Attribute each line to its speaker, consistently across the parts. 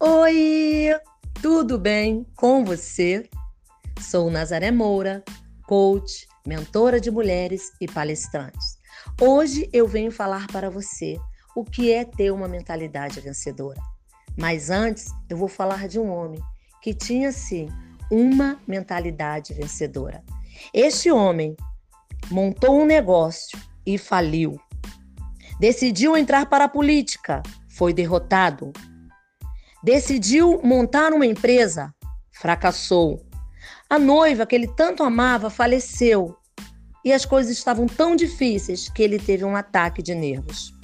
Speaker 1: Oi, tudo bem com você? Sou Nazaré Moura, coach, mentora de mulheres e palestrantes. Hoje eu venho falar para você o que é ter uma mentalidade vencedora. Mas antes, eu vou falar de um homem que tinha sim uma mentalidade vencedora. Este homem montou um negócio e faliu. Decidiu entrar para a política, foi derrotado. Decidiu montar uma empresa, fracassou. A noiva que ele tanto amava faleceu e as coisas estavam tão difíceis que ele teve um ataque de nervos.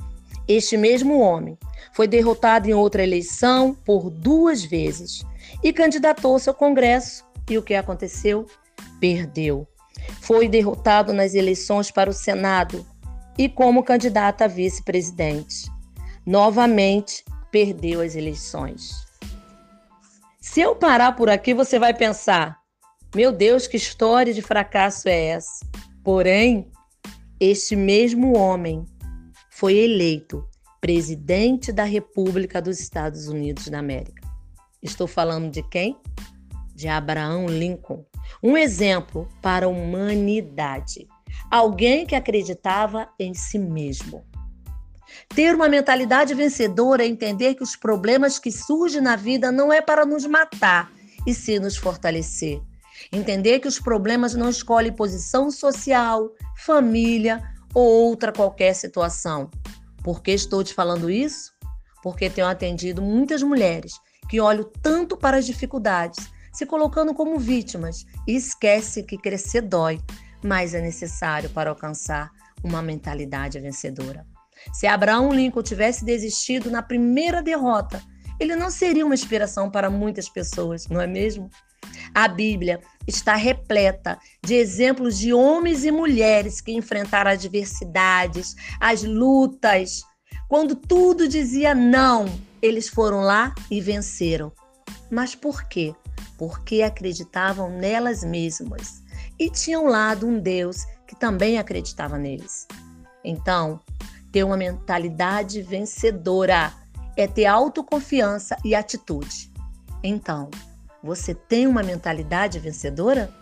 Speaker 1: Este mesmo homem foi derrotado em outra eleição por duas vezes e candidatou-se ao Congresso. E o que aconteceu? Perdeu. Foi derrotado nas eleições para o Senado e como candidato a vice-presidente. Novamente perdeu as eleições. Se eu parar por aqui, você vai pensar: meu Deus, que história de fracasso é essa? Porém, este mesmo homem foi eleito presidente da República dos Estados Unidos da América. Estou falando de quem? De Abraão Lincoln. Um exemplo para a humanidade. Alguém que acreditava em si mesmo. Ter uma mentalidade vencedora é entender que os problemas que surgem na vida não é para nos matar, e sim nos fortalecer. Entender que os problemas não escolhem posição social, família ou outra qualquer situação. Por que estou te falando isso? Porque tenho atendido muitas mulheres que olham tanto para as dificuldades, se colocando como vítimas e esquece que crescer dói, mas é necessário para alcançar uma mentalidade vencedora. Se Abraão Lincoln tivesse desistido na primeira derrota, ele não seria uma inspiração para muitas pessoas, não é mesmo? A Bíblia está repleta de exemplos de homens e mulheres que enfrentaram adversidades, as lutas. Quando tudo dizia não, eles foram lá e venceram. Mas por quê? Porque acreditavam nelas mesmas e tinham lado um Deus que também acreditava neles. Então, ter uma mentalidade vencedora é ter autoconfiança e atitude. Então, você tem uma mentalidade vencedora?